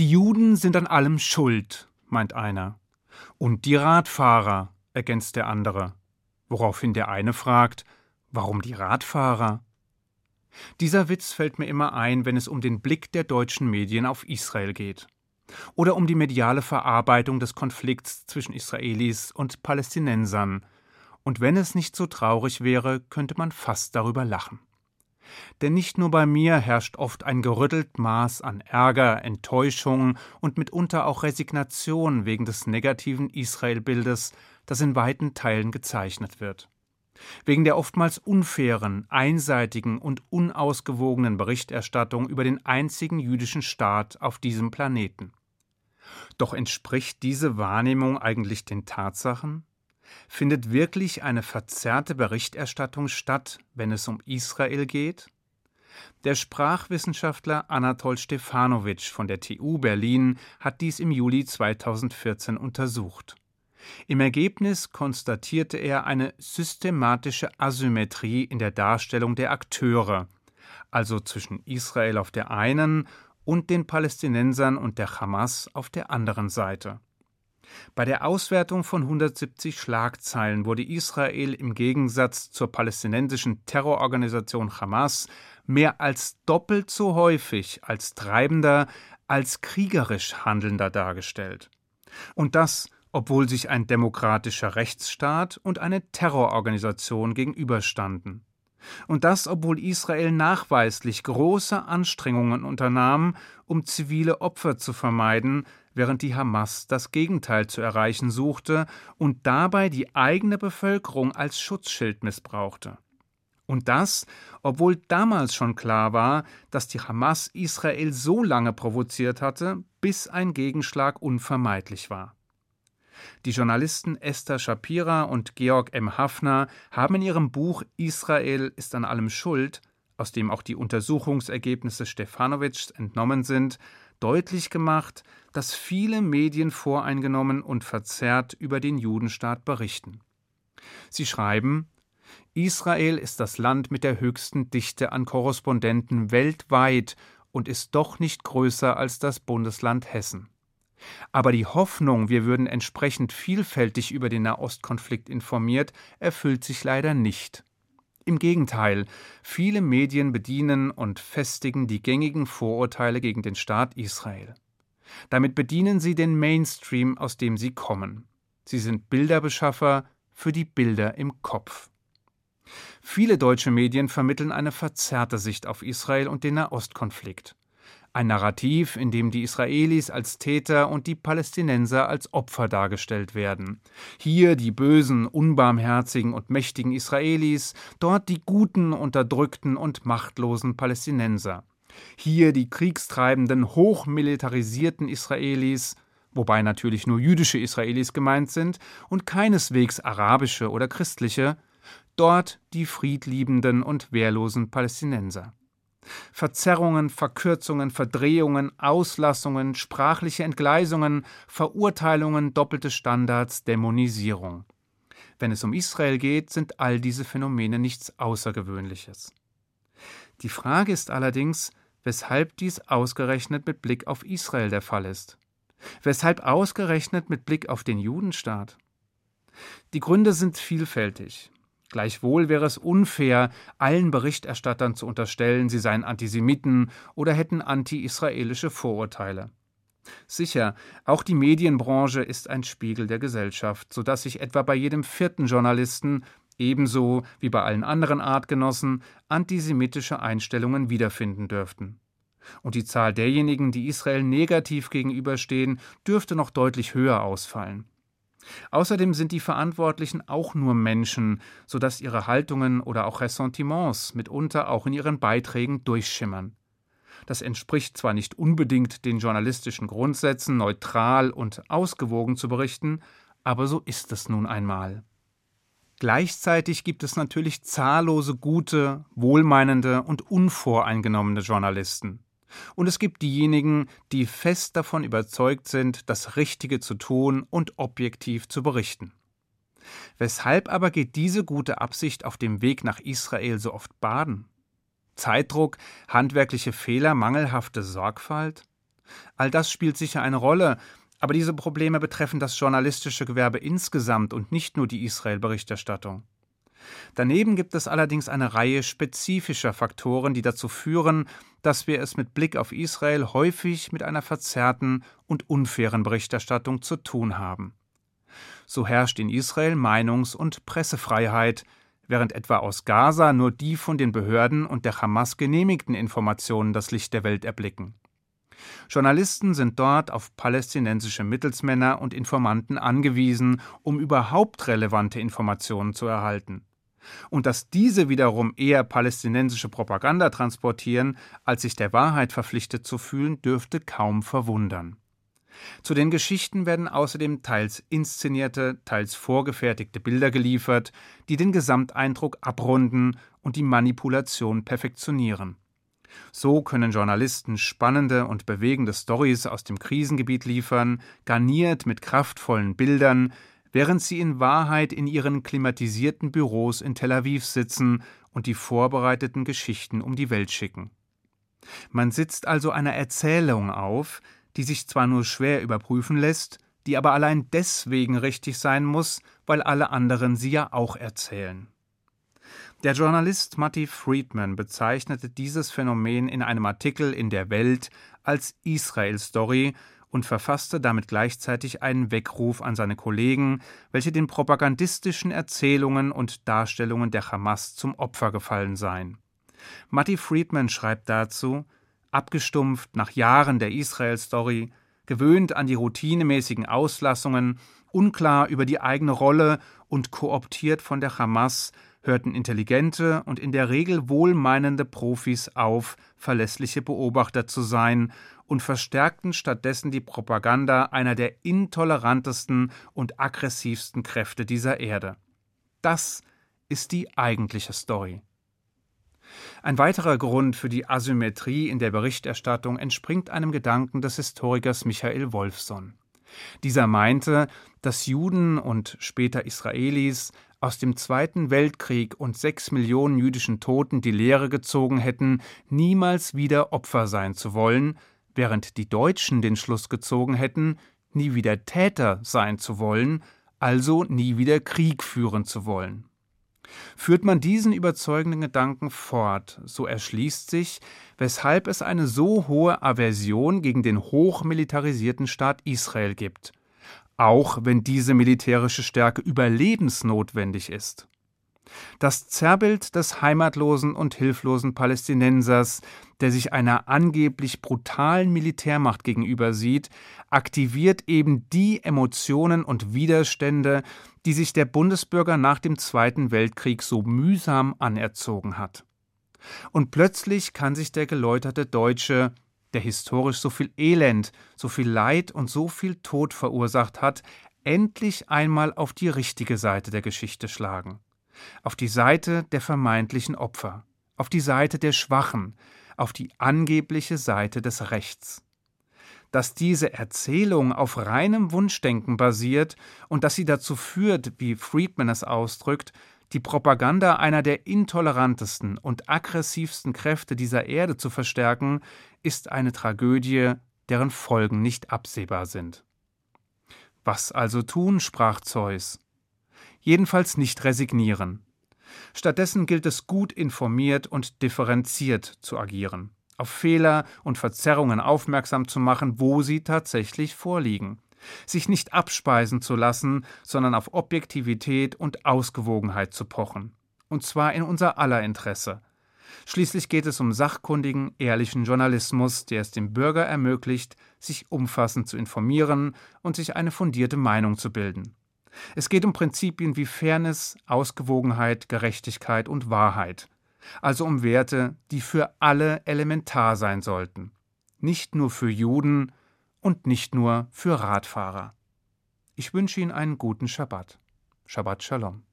Die Juden sind an allem schuld, meint einer. Und die Radfahrer, ergänzt der andere, woraufhin der eine fragt, warum die Radfahrer? Dieser Witz fällt mir immer ein, wenn es um den Blick der deutschen Medien auf Israel geht. Oder um die mediale Verarbeitung des Konflikts zwischen Israelis und Palästinensern. Und wenn es nicht so traurig wäre, könnte man fast darüber lachen. Denn nicht nur bei mir herrscht oft ein gerüttelt Maß an Ärger, Enttäuschung und mitunter auch Resignation wegen des negativen Israelbildes, das in weiten Teilen gezeichnet wird. Wegen der oftmals unfairen, einseitigen und unausgewogenen Berichterstattung über den einzigen jüdischen Staat auf diesem Planeten. Doch entspricht diese Wahrnehmung eigentlich den Tatsachen? Findet wirklich eine verzerrte Berichterstattung statt, wenn es um Israel geht? Der Sprachwissenschaftler Anatol Stefanovic von der TU Berlin hat dies im Juli 2014 untersucht. Im Ergebnis konstatierte er eine systematische Asymmetrie in der Darstellung der Akteure, also zwischen Israel auf der einen und den Palästinensern und der Hamas auf der anderen Seite. Bei der Auswertung von 170 Schlagzeilen wurde Israel im Gegensatz zur palästinensischen Terrororganisation Hamas mehr als doppelt so häufig als treibender, als kriegerisch handelnder dargestellt. Und das, obwohl sich ein demokratischer Rechtsstaat und eine Terrororganisation gegenüberstanden. Und das, obwohl Israel nachweislich große Anstrengungen unternahm, um zivile Opfer zu vermeiden, während die Hamas das Gegenteil zu erreichen suchte und dabei die eigene Bevölkerung als Schutzschild missbrauchte. Und das, obwohl damals schon klar war, dass die Hamas Israel so lange provoziert hatte, bis ein Gegenschlag unvermeidlich war. Die Journalisten Esther Shapira und Georg M. Hafner haben in ihrem Buch Israel ist an allem schuld, aus dem auch die Untersuchungsergebnisse Stefanowitschs entnommen sind, deutlich gemacht, dass viele Medien voreingenommen und verzerrt über den Judenstaat berichten. Sie schreiben, Israel ist das Land mit der höchsten Dichte an Korrespondenten weltweit und ist doch nicht größer als das Bundesland Hessen. Aber die Hoffnung, wir würden entsprechend vielfältig über den Nahostkonflikt informiert, erfüllt sich leider nicht. Im Gegenteil, viele Medien bedienen und festigen die gängigen Vorurteile gegen den Staat Israel. Damit bedienen sie den Mainstream, aus dem sie kommen. Sie sind Bilderbeschaffer für die Bilder im Kopf. Viele deutsche Medien vermitteln eine verzerrte Sicht auf Israel und den Nahostkonflikt. Ein Narrativ, in dem die Israelis als Täter und die Palästinenser als Opfer dargestellt werden. Hier die bösen, unbarmherzigen und mächtigen Israelis, dort die guten, unterdrückten und machtlosen Palästinenser. Hier die kriegstreibenden, hochmilitarisierten Israelis, wobei natürlich nur jüdische Israelis gemeint sind und keineswegs arabische oder christliche, dort die friedliebenden und wehrlosen Palästinenser. Verzerrungen, Verkürzungen, Verdrehungen, Auslassungen, sprachliche Entgleisungen, Verurteilungen, doppelte Standards, Dämonisierung. Wenn es um Israel geht, sind all diese Phänomene nichts Außergewöhnliches. Die Frage ist allerdings, weshalb dies ausgerechnet mit Blick auf Israel der Fall ist. Weshalb ausgerechnet mit Blick auf den Judenstaat? Die Gründe sind vielfältig. Gleichwohl wäre es unfair, allen Berichterstattern zu unterstellen, sie seien Antisemiten oder hätten anti-israelische Vorurteile. Sicher, auch die Medienbranche ist ein Spiegel der Gesellschaft, so dass sich etwa bei jedem vierten Journalisten ebenso wie bei allen anderen Artgenossen antisemitische Einstellungen wiederfinden dürften. Und die Zahl derjenigen, die Israel negativ gegenüberstehen, dürfte noch deutlich höher ausfallen. Außerdem sind die Verantwortlichen auch nur Menschen, so dass ihre Haltungen oder auch Ressentiments mitunter auch in ihren Beiträgen durchschimmern. Das entspricht zwar nicht unbedingt den journalistischen Grundsätzen, neutral und ausgewogen zu berichten, aber so ist es nun einmal. Gleichzeitig gibt es natürlich zahllose gute, wohlmeinende und unvoreingenommene Journalisten. Und es gibt diejenigen, die fest davon überzeugt sind, das Richtige zu tun und objektiv zu berichten. Weshalb aber geht diese gute Absicht auf dem Weg nach Israel so oft baden? Zeitdruck, handwerkliche Fehler, mangelhafte Sorgfalt? All das spielt sicher eine Rolle, aber diese Probleme betreffen das journalistische Gewerbe insgesamt und nicht nur die Israel-Berichterstattung. Daneben gibt es allerdings eine Reihe spezifischer Faktoren, die dazu führen, dass wir es mit Blick auf Israel häufig mit einer verzerrten und unfairen Berichterstattung zu tun haben. So herrscht in Israel Meinungs- und Pressefreiheit, während etwa aus Gaza nur die von den Behörden und der Hamas genehmigten Informationen das Licht der Welt erblicken. Journalisten sind dort auf palästinensische Mittelsmänner und Informanten angewiesen, um überhaupt relevante Informationen zu erhalten. Und dass diese wiederum eher palästinensische Propaganda transportieren, als sich der Wahrheit verpflichtet zu fühlen, dürfte kaum verwundern. Zu den Geschichten werden außerdem teils inszenierte, teils vorgefertigte Bilder geliefert, die den Gesamteindruck abrunden und die Manipulation perfektionieren. So können Journalisten spannende und bewegende Stories aus dem Krisengebiet liefern, garniert mit kraftvollen Bildern, während sie in Wahrheit in ihren klimatisierten Büros in Tel Aviv sitzen und die vorbereiteten Geschichten um die Welt schicken. Man sitzt also einer Erzählung auf, die sich zwar nur schwer überprüfen lässt, die aber allein deswegen richtig sein muss, weil alle anderen sie ja auch erzählen. Der Journalist Matti Friedman bezeichnete dieses Phänomen in einem Artikel in der Welt als Israel-Story und verfasste damit gleichzeitig einen Weckruf an seine Kollegen, welche den propagandistischen Erzählungen und Darstellungen der Hamas zum Opfer gefallen seien. Matti Friedman schreibt dazu, abgestumpft nach Jahren der Israel-Story, gewöhnt an die routinemäßigen Auslassungen, unklar über die eigene Rolle und kooptiert von der Hamas, hörten intelligente und in der Regel wohlmeinende Profis auf, verlässliche Beobachter zu sein und verstärkten stattdessen die Propaganda einer der intolerantesten und aggressivsten Kräfte dieser Erde. Das ist die eigentliche Story. Ein weiterer Grund für die Asymmetrie in der Berichterstattung entspringt einem Gedanken des Historikers Michael Wolfson. Dieser meinte, dass Juden und später Israelis aus dem Zweiten Weltkrieg und sechs Millionen jüdischen Toten die Lehre gezogen hätten, niemals wieder Opfer sein zu wollen, während die Deutschen den Schluss gezogen hätten, nie wieder Täter sein zu wollen, also nie wieder Krieg führen zu wollen. Führt man diesen überzeugenden Gedanken fort, so erschließt sich, weshalb es eine so hohe Aversion gegen den hochmilitarisierten Staat Israel gibt, auch wenn diese militärische Stärke überlebensnotwendig ist. Das Zerrbild des heimatlosen und hilflosen Palästinensers, der sich einer angeblich brutalen Militärmacht gegenüber sieht, aktiviert eben die Emotionen und Widerstände, die sich der Bundesbürger nach dem Zweiten Weltkrieg so mühsam anerzogen hat. Und plötzlich kann sich der geläuterte Deutsche, der historisch so viel Elend, so viel Leid und so viel Tod verursacht hat, endlich einmal auf die richtige Seite der Geschichte schlagen. Auf die Seite der vermeintlichen Opfer, auf die Seite der Schwachen, auf die angebliche Seite des Rechts. Dass diese Erzählung auf reinem Wunschdenken basiert und dass sie dazu führt, wie Friedman es ausdrückt, die Propaganda einer der intolerantesten und aggressivsten Kräfte dieser Erde zu verstärken, ist eine Tragödie, deren Folgen nicht absehbar sind. Was also tun, sprach Zeus jedenfalls nicht resignieren. Stattdessen gilt es gut informiert und differenziert zu agieren, auf Fehler und Verzerrungen aufmerksam zu machen, wo sie tatsächlich vorliegen, sich nicht abspeisen zu lassen, sondern auf Objektivität und Ausgewogenheit zu pochen, und zwar in unser aller Interesse. Schließlich geht es um sachkundigen, ehrlichen Journalismus, der es dem Bürger ermöglicht, sich umfassend zu informieren und sich eine fundierte Meinung zu bilden. Es geht um Prinzipien wie Fairness, Ausgewogenheit, Gerechtigkeit und Wahrheit, also um Werte, die für alle elementar sein sollten, nicht nur für Juden und nicht nur für Radfahrer. Ich wünsche Ihnen einen guten Schabbat. Shabbat Shalom.